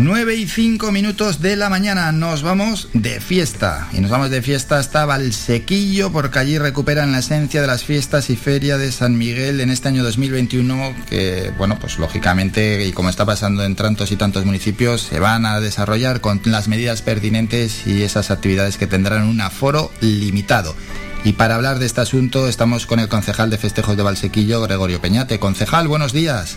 9 y 5 minutos de la mañana nos vamos de fiesta. Y nos vamos de fiesta hasta Valsequillo porque allí recuperan la esencia de las fiestas y feria de San Miguel en este año 2021 que, bueno, pues lógicamente y como está pasando en tantos y tantos municipios se van a desarrollar con las medidas pertinentes y esas actividades que tendrán un aforo limitado. Y para hablar de este asunto estamos con el concejal de festejos de Valsequillo, Gregorio Peñate. Concejal, buenos días.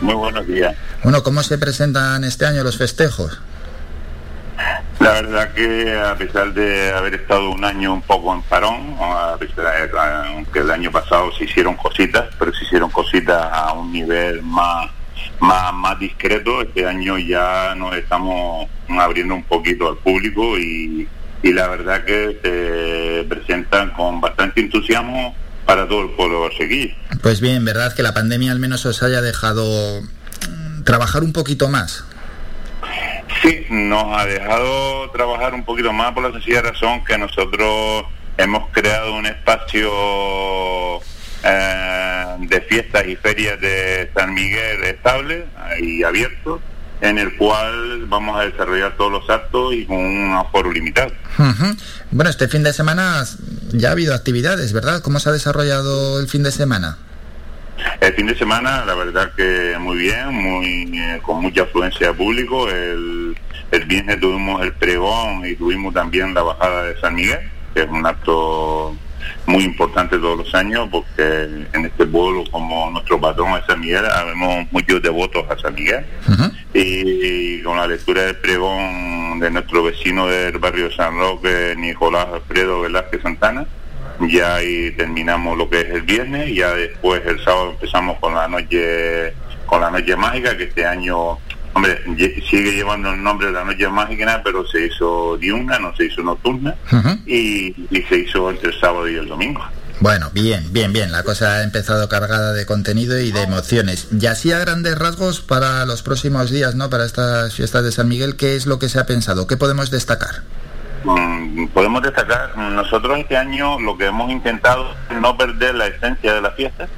Muy buenos días. Bueno, ¿cómo se presentan este año los festejos? La verdad que a pesar de haber estado un año un poco en parón, aunque el año pasado se hicieron cositas, pero se hicieron cositas a un nivel más, más, más discreto, este año ya nos estamos abriendo un poquito al público y, y la verdad que se presentan con bastante entusiasmo para todo el pueblo seguir. Pues bien, verdad que la pandemia al menos os haya dejado mm, trabajar un poquito más. Sí, nos ha dejado trabajar un poquito más por la sencilla razón que nosotros hemos creado un espacio eh, de fiestas y ferias de San Miguel estable y abierto en el cual vamos a desarrollar todos los actos y con un aforo limitado. Bueno, este fin de semana ya ha habido actividades, ¿verdad? ¿Cómo se ha desarrollado el fin de semana? El fin de semana, la verdad que muy bien, muy eh, con mucha afluencia de público. El, el viernes tuvimos el pregón y tuvimos también la bajada de San Miguel, que es un acto muy importante todos los años porque en este pueblo como nuestro patrón es San Miguel, habemos muchos devotos a San Miguel y, con la lectura del pregón de nuestro vecino del barrio San Roque, Nicolás Alfredo Velázquez Santana, ya ahí terminamos lo que es el viernes y ya después el sábado empezamos con la noche con la noche mágica que este año Hombre, sigue llevando el nombre de la noche mágica, pero se hizo diurna, no se hizo nocturna, y, se hizo entre el sábado y el domingo. Bueno, bien, bien, bien. La cosa ha empezado cargada de contenido y de emociones. Y así a grandes rasgos para los próximos días, ¿no? Para estas fiestas de San Miguel, ¿qué es lo que se ha pensado? ¿Qué podemos destacar? Mm, podemos destacar, nosotros este año lo que hemos intentado es no perder la esencia de la fiesta,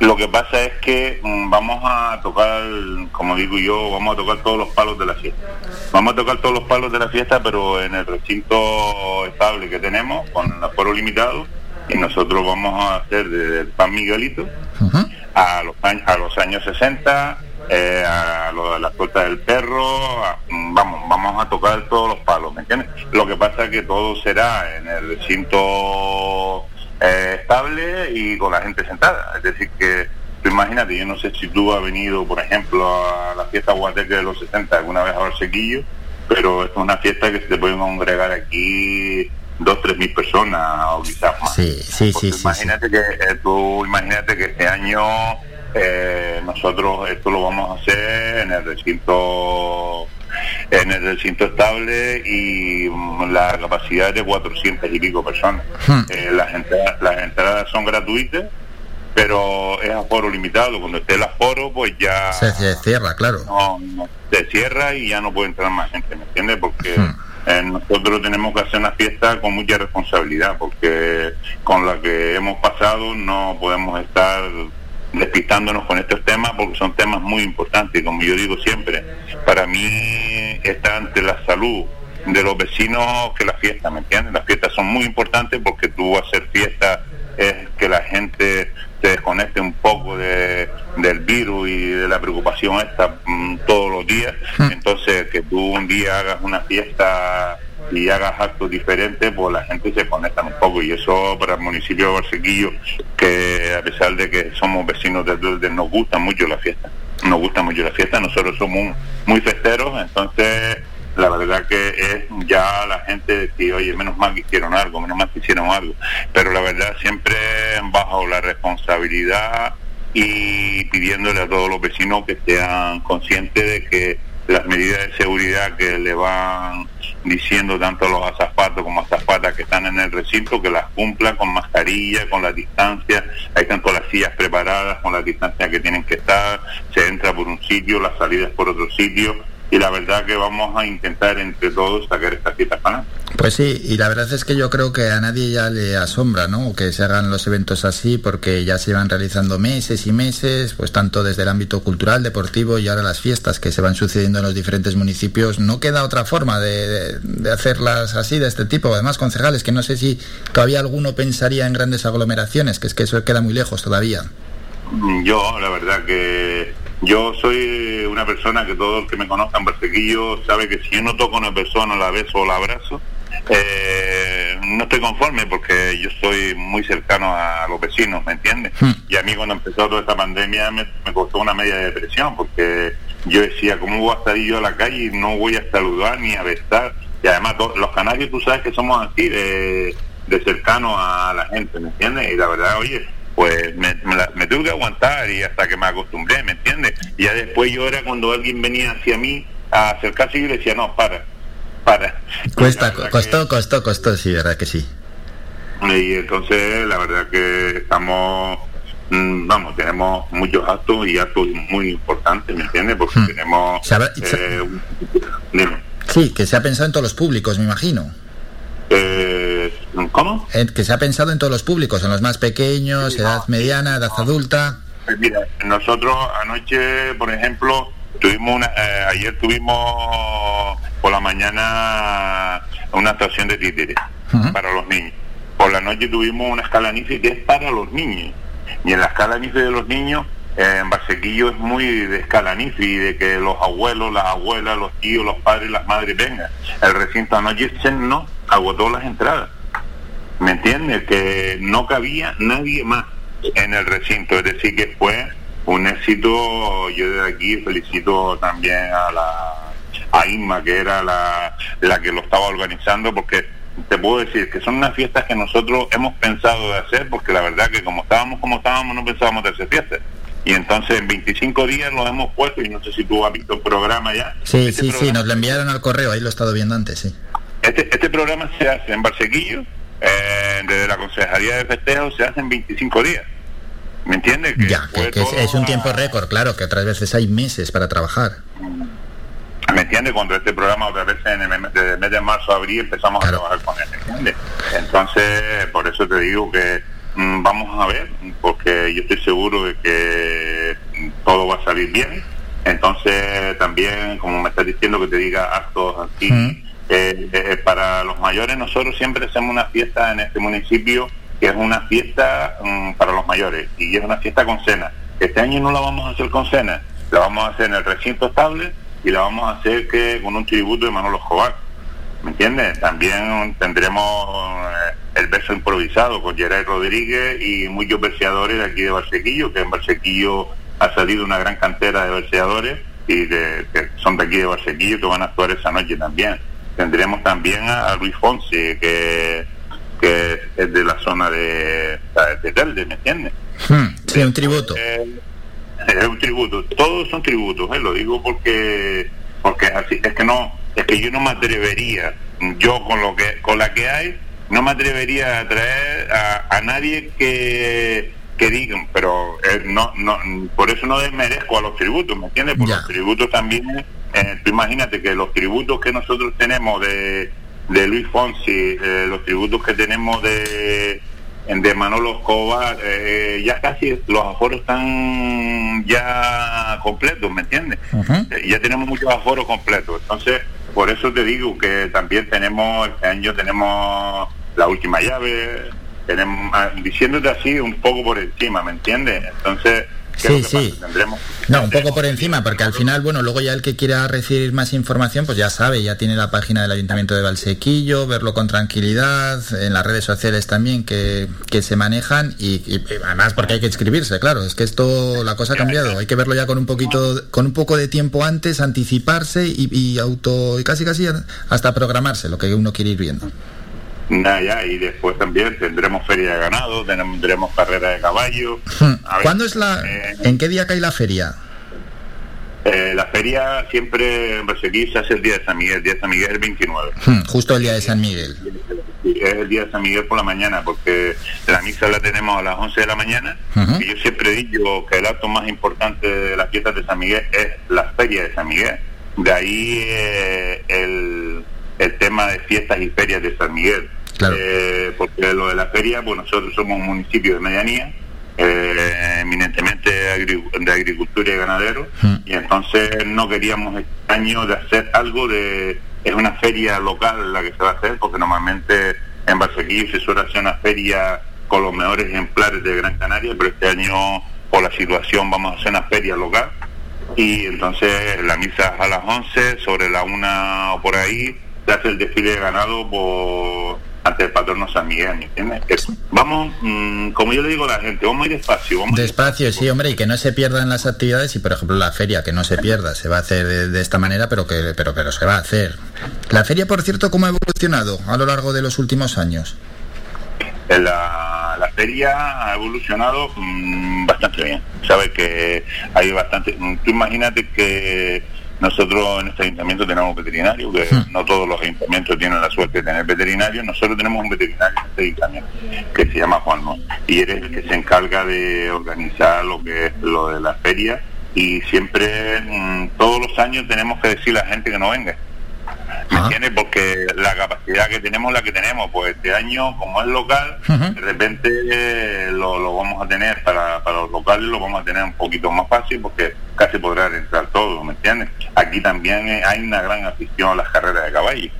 lo que pasa es que mm, vamos a tocar, como digo yo, vamos a tocar todos los palos de la fiesta. Vamos a tocar todos los palos de la fiesta, pero en el recinto estable que tenemos, con el aforo limitado, nosotros vamos a hacer desde el pan Miguelito a, los, a los años 60, eh, a lo de la puerta del perro, vamos, vamos a tocar todos los palos, ¿me entiendes? Lo que pasa es que todo será en el recinto eh, estable y con la gente sentada. Es decir, que tú imagínate, yo no sé si tú has venido, por ejemplo, a la fiesta guateque de los 60 alguna vez a Barsequillo, pero es una fiesta que se te pueden congregar aquí dos, tres mil personas o quizás más. Sí, sí, sí, imagínate que eh, tú imagínate que este año eh, nosotros esto lo vamos a hacer en el recinto en el recinto estable y mm, la capacidad de 400 y pico personas. Hmm. Eh, las, entradas, las entradas son gratuitas, pero es aforo limitado. Cuando esté el aforo, pues ya... Se, cierra, claro. No, se cierra y ya no puede entrar más gente, ¿me entiendes? Porque... Hmm. Eh, nosotros tenemos que hacer una fiesta con mucha responsabilidad porque con la que hemos pasado no podemos estar despistándonos con estos temas porque son temas muy importantes como yo digo siempre, para mí está ante la salud de los vecinos que la fiesta, ¿me entiendes? Las fiestas son muy importantes porque tú hacer fiesta es que la gente se desconecte un poco de, del virus y de la preocupación esta mm, todos los días. Hmm. Entonces, que tú un día hagas una fiesta y hagas actos diferentes, pues la gente se conecta un poco. Y eso para el municipio de Barsequillo, que a pesar de que somos vecinos de, de, nos gusta mucho la fiesta. Nos gusta mucho la fiesta, nosotros somos muy festeros, entonces la verdad que es ya la gente que oye, menos mal que hicieron algo, menos mal que hicieron algo. Pero la verdad siempre bajo la responsabilidad y pidiéndole a todos los vecinos que sean conscientes de que las medidas de seguridad que le van diciendo tanto los azafatos como azafatas que están en el recinto, que las cumplan con mascarilla, con la distancia, ahí están todas las sillas preparadas con la distancia que tienen que estar, se entra por un sitio, la salida es por otro sitio, y la verdad que vamos a intentar entre todos sacar esta fiesta para Pues sí, y la verdad es que yo creo que a nadie ya le asombra, ¿no? Que se hagan los eventos así, porque ya se van realizando meses y meses, pues tanto desde el ámbito cultural, deportivo y ahora las fiestas que se van sucediendo en los diferentes municipios. No queda otra forma de, hacerlas así, de este tipo. Además, concejales, que no sé si todavía alguno pensaría en grandes aglomeraciones, que es que eso queda muy lejos todavía. Yo, la verdad que yo soy una persona que todo el que me conozca en Barsequillo sabe que si yo no toco a una persona, la beso o la abrazo, eh, no estoy conforme porque yo soy muy cercano a los vecinos, ¿me entiendes? Hmm. Y a mí cuando empezó toda esta pandemia me, costó una media depresión porque yo decía, ¿cómo voy a salir yo a la calle y no voy a saludar ni a besar? Y además los canarios tú sabes que somos así de, de cercanos a la gente, ¿me entiendes? Y la verdad, oye, pues me, me, tuve que aguantar y hasta que me acostumbré, ¿me entiendes? Y ya después yo era cuando alguien venía hacia mí a acercarse y yo le decía, no, para para. Cuesta, costó, costó, costó, sí, verdad que sí. Y entonces la verdad que estamos, mm, vamos, tenemos muchos actos y actos muy importantes, ¿me entiendes? Porque hmm. tenemos... Eh, sí, que se ha pensado en todos los públicos, me imagino. Eh, ¿Cómo? que se ha pensado en todos los públicos, en los más pequeños, edad mediana, edad adulta. Pues mira, nosotros anoche, por ejemplo, tuvimos una, eh, ayer tuvimos por la mañana una actuación de títeres para los niños. Por la noche tuvimos una escala NIFI que es para los niños. Y en la escala NIFI de los niños, eh, en Barsequillo es muy de escala NIFI, de que los abuelos, las abuelas, los tíos, los padres, las madres vengan. El recinto anoche se no agotó las entradas. ¿Me entiendes? Que no cabía nadie más en el recinto. Es decir, que fue un éxito. Yo de aquí felicito también a la a Inma, que era la, la que lo estaba organizando, porque te puedo decir que son unas fiestas que nosotros hemos pensado de hacer, porque la verdad que como estábamos como estábamos, no pensábamos de hacer fiestas. Y entonces en 25 días lo hemos puesto, y no sé si tú has visto el programa ya. Sí, este sí, sí, nos lo enviaron al correo, ahí lo he estado viendo antes, sí. Este, este programa se hace en Barsequillo, eh, desde la Consejería de Festejos, se hace en 25 días. ¿Me entiendes? ya, que, es, un tiempo récord, claro, que otras veces hay meses para trabajar. ¿Me entiendes? Cuando este programa otra vez en el mes de marzo, abril empezamos a trabajar con él, ¿me entiendes? Entonces, por eso te digo que mm, vamos a ver, porque yo estoy seguro de que todo va a salir bien. Entonces, también, como me estás diciendo, que te diga actos así. Eh, eh, para los mayores, nosotros siempre hacemos una fiesta en este municipio que es una fiesta mm, para los mayores y es una fiesta con cena. Este año no la vamos a hacer con cena, la vamos a hacer en el recinto estable y la vamos a hacer que con un tributo de Manolo Escobar. ¿Me entiendes? También tendremos eh, el verso improvisado con Geray Rodríguez y muchos verseadores de aquí de Barsequillo, que en Barsequillo ha salido una gran cantera de verseadores y que son de aquí de Barsequillo que van a actuar esa noche también. Tendremos también a, Luis Fonsi, que, que es de la zona de, de Telde, ¿me entiendes? Hmm, sí, un tributo. Eh, es un tributo, todos son tributos, ¿eh? lo digo porque porque así es que no es que yo no me atrevería, yo con lo que con la que hay no me atrevería a traer a, nadie que que digan, pero eh, no no por eso no desmerezco a los tributos, ¿me entiendes? Porque los tributos también eh, imagínate que los tributos que nosotros tenemos de de Luis Fonsi, eh, los tributos que tenemos de de Manolo Escobar, eh, ya casi los aforos están ya completos, ¿me entiendes? Eh, ya tenemos muchos aforos completos. Entonces, por eso te digo que también tenemos, este año tenemos la última llave, tenemos, ah, diciéndote así un poco por encima, ¿me entiendes? Entonces, Sí, sí. No, un poco por encima, porque al final, bueno, luego ya el que quiera recibir más información, pues ya sabe, ya tiene la página del Ayuntamiento de Valsequillo, verlo con tranquilidad, en las redes sociales también que, que se manejan y, además porque hay que inscribirse, claro, es que esto, la cosa ha cambiado, hay que verlo ya con un poquito, con un poco de tiempo antes, anticiparse y, y auto, y casi casi hasta programarse lo que uno quiere ir viendo. Ya, y después también tendremos feria de ganado, tendremos carrera de caballo. Hmm. ¿Cuándo es la, eh, en qué día cae la feria? Eh, la feria siempre en Barsequí se hace el día de San Miguel, el día de San Miguel es el 29. Hmm, justo el día de San Miguel. Es el día de San Miguel por la mañana, porque la misa la tenemos a las 11 de la mañana. Y yo siempre digo que el acto más importante de las fiestas de San Miguel es la feria de San Miguel. De ahí eh, el el tema de fiestas y ferias de San Miguel. Eh, porque lo de la feria, pues nosotros somos un municipio de medianía, eh, eminentemente de agricultura y ganadero, hmm. y entonces no queríamos este año de hacer algo de... Es una feria local la que se va a hacer, porque normalmente en Barsequillo se suele hacer una feria con los mejores ejemplares de Gran Canaria, pero este año por la situación vamos a hacer una feria local y entonces la misa a las 11, sobre la una o por ahí, se hace el desfile de ganado por ante el patrono San Miguel, ¿entiendes? Vamos, mm, como yo le digo a la gente, vamos ir despacio. despacio, sí, hombre, y que no se pierdan las actividades y, por ejemplo, la feria, que no se pierda, se va a hacer de, esta manera, pero que, pero, pero se va a hacer. La feria, por cierto, ¿cómo ha evolucionado a lo largo de los últimos años? La, la feria ha evolucionado mm, bastante bien. Sabes que hay bastante. Tú imagínate que nosotros en este ayuntamiento tenemos veterinario, que hmm. no todos los ayuntamientos tienen la suerte de tener veterinario. Nosotros tenemos un veterinario en este ayuntamiento que se llama Juan y eres el que se encarga de organizar lo que es lo de la feria. Y siempre, mm, todos los años, tenemos que decirle a la gente que no venga ¿Me entiendes? Porque la capacidad que tenemos la que tenemos. Pues este año, como es local, de repente eh, lo, vamos a tener para, para los locales, lo vamos a tener un poquito más fácil porque casi podrán entrar todos, ¿me entiendes? Aquí también eh, hay una gran afición a las carreras de caballo.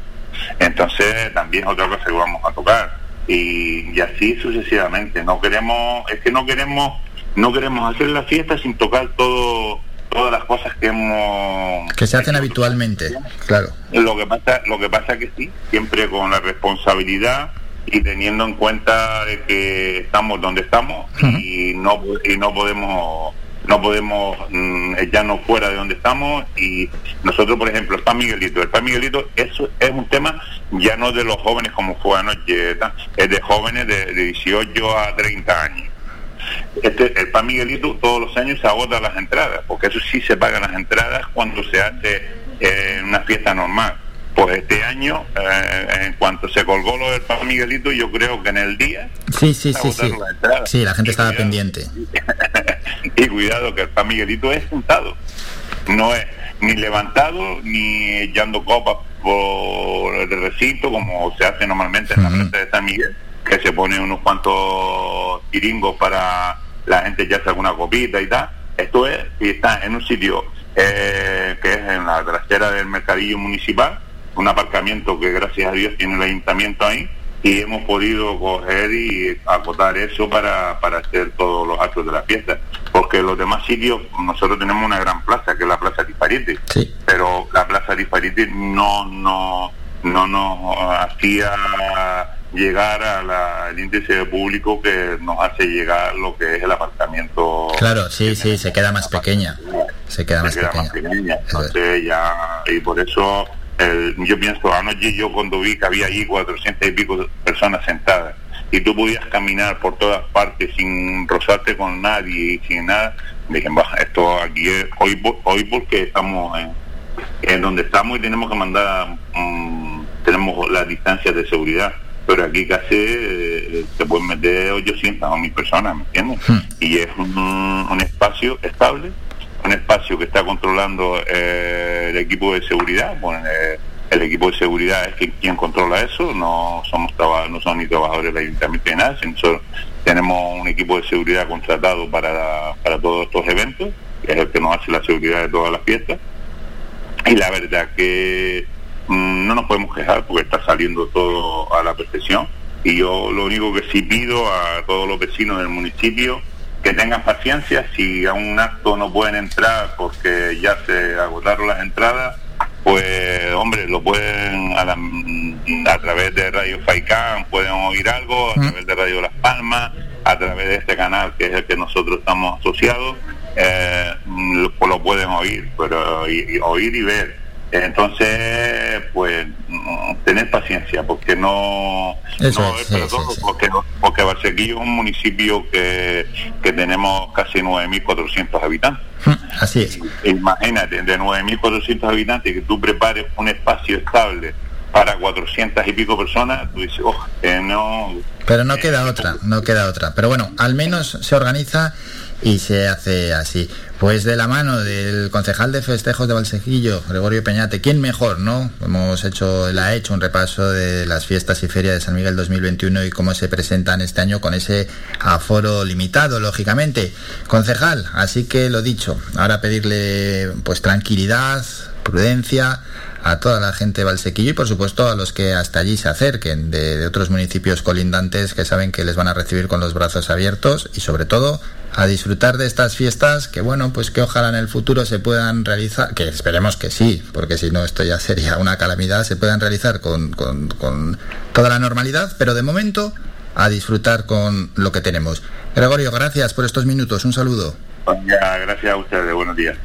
Entonces también es otra cosa que vamos a tocar. Y, y así sucesivamente. No queremos, es que no queremos, no queremos hacer la fiesta sin tocar todo todas las cosas que hemos que se hacen habitualmente claro. Lo que pasa lo que pasa que sí siempre con la responsabilidad y teniendo en cuenta de que estamos donde estamos y no y no podemos no podemos mm, echarnos fuera de donde estamos y nosotros por ejemplo el pan Miguelito. El pan Miguelito eso es un tema ya no de los jóvenes como fue anoche es de jóvenes de, de 18 a 30 años este, el Pan Miguelito todos los años se agota las entradas, porque eso sí se pagan las entradas cuando se hace eh, una fiesta normal. Pues este año, eh, en cuanto se colgó lo del Pan Miguelito, yo creo que en el día... Sí, sí, sí, sí. Sí, la gente estaba pendiente. y cuidado que el Pan Miguelito es sentado, no es ni levantado ni echando copas por el recinto como se hace normalmente en la frente de San Miguel que se pone unos cuantos tiringos para la gente ya hace alguna copita y tal. Esto es, y está en un sitio eh, que es en la trasera del mercadillo municipal, un aparcamiento que gracias a Dios tiene el ayuntamiento ahí, y hemos podido coger y acotar eso para, para hacer todos los actos de la fiesta. Porque los demás sitios, nosotros tenemos una gran plaza, que es la Plaza Disparite, pero la Plaza Disparite no, no, no nos hacía llegar al índice de público que nos hace llegar lo que es el apartamento. Claro, sí, sí, se queda más pequeña. Se queda, más, pequeña. Entonces ya, y por eso yo pienso, anoche yo cuando vi que había ahí 400 y pico personas sentadas y tú podías caminar por todas partes sin rozarte con nadie y sin nada, dije, baja, esto aquí es hoy, hoy porque estamos en, en donde estamos y tenemos que mandar, mm, tenemos las distancias de seguridad pero aquí casi eh, se pueden meter 800 o 1000 personas, ¿me entiendes? Hmm. Y es un, espacio estable, un espacio que está controlando eh, el equipo de seguridad, bueno, eh, el equipo de seguridad es quien controla eso, no somos no son ni trabajadores del ayuntamiento ni nada, sino tenemos un equipo de seguridad contratado para, para todos estos eventos, que es el que nos hace la seguridad de todas las fiestas. Y la verdad que no nos podemos quejar porque está saliendo todo a la perfección. Y yo lo único que sí pido a todos los vecinos del municipio que tengan paciencia, si a un acto no pueden entrar porque ya se agotaron las entradas, pues hombre, lo pueden a, a través de Radio Faicán, pueden oír algo, a mm. través de Radio Las Palmas, a través de este canal que es el que nosotros estamos asociados, eh, lo, lo, pueden oír, pero oír y ver entonces, pues, tener paciencia, porque no, no es para todos, porque, porque Barsequillo es un municipio que, que tenemos casi 9.400 habitantes. Mm, así es. Imagínate, de 9.400 habitantes, que tú prepares un espacio estable para 400 y pico personas, tú dices, oh, no... Pero no queda otra, no queda otra. Pero bueno, al menos se organiza y se hace así. Pues de la mano del concejal de festejos de Valsequillo, Gregorio Peñate, ¿quién mejor, no? Hemos hecho, él ha hecho un repaso de las fiestas y ferias de San Miguel 2021 y cómo se presentan este año con ese aforo limitado, lógicamente. Concejal, así que lo dicho, ahora pedirle pues tranquilidad, prudencia, a toda la gente de Valsequillo y por supuesto a los que hasta allí se acerquen de, otros municipios colindantes que saben que les van a recibir con los brazos abiertos y sobre todo a disfrutar de estas fiestas que bueno pues que ojalá en el futuro se puedan realizar que esperemos que sí porque si no esto ya sería una calamidad se puedan realizar con, con, con toda la normalidad pero de momento a disfrutar con lo que tenemos. Gregorio gracias por estos minutos. Un saludo. Gracias a ustedes. Buenos días